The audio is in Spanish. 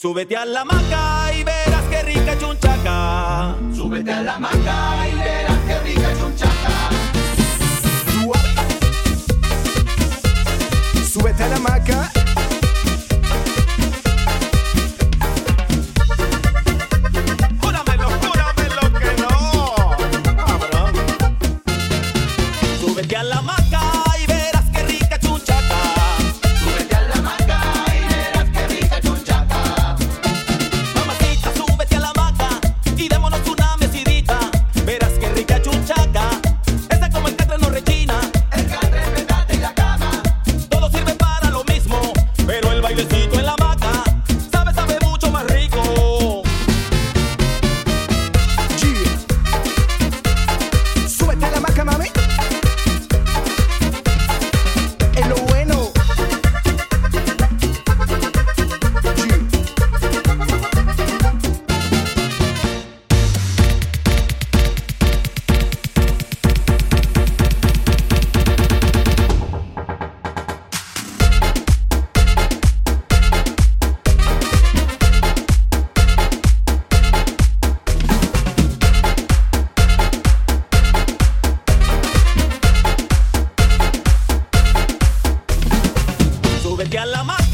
Súbete a la maca y verás qué rica chunchaca. Súbete a la maca y verás qué rica chunchaca. Súbete a la maca. Súbete a la maca. gala.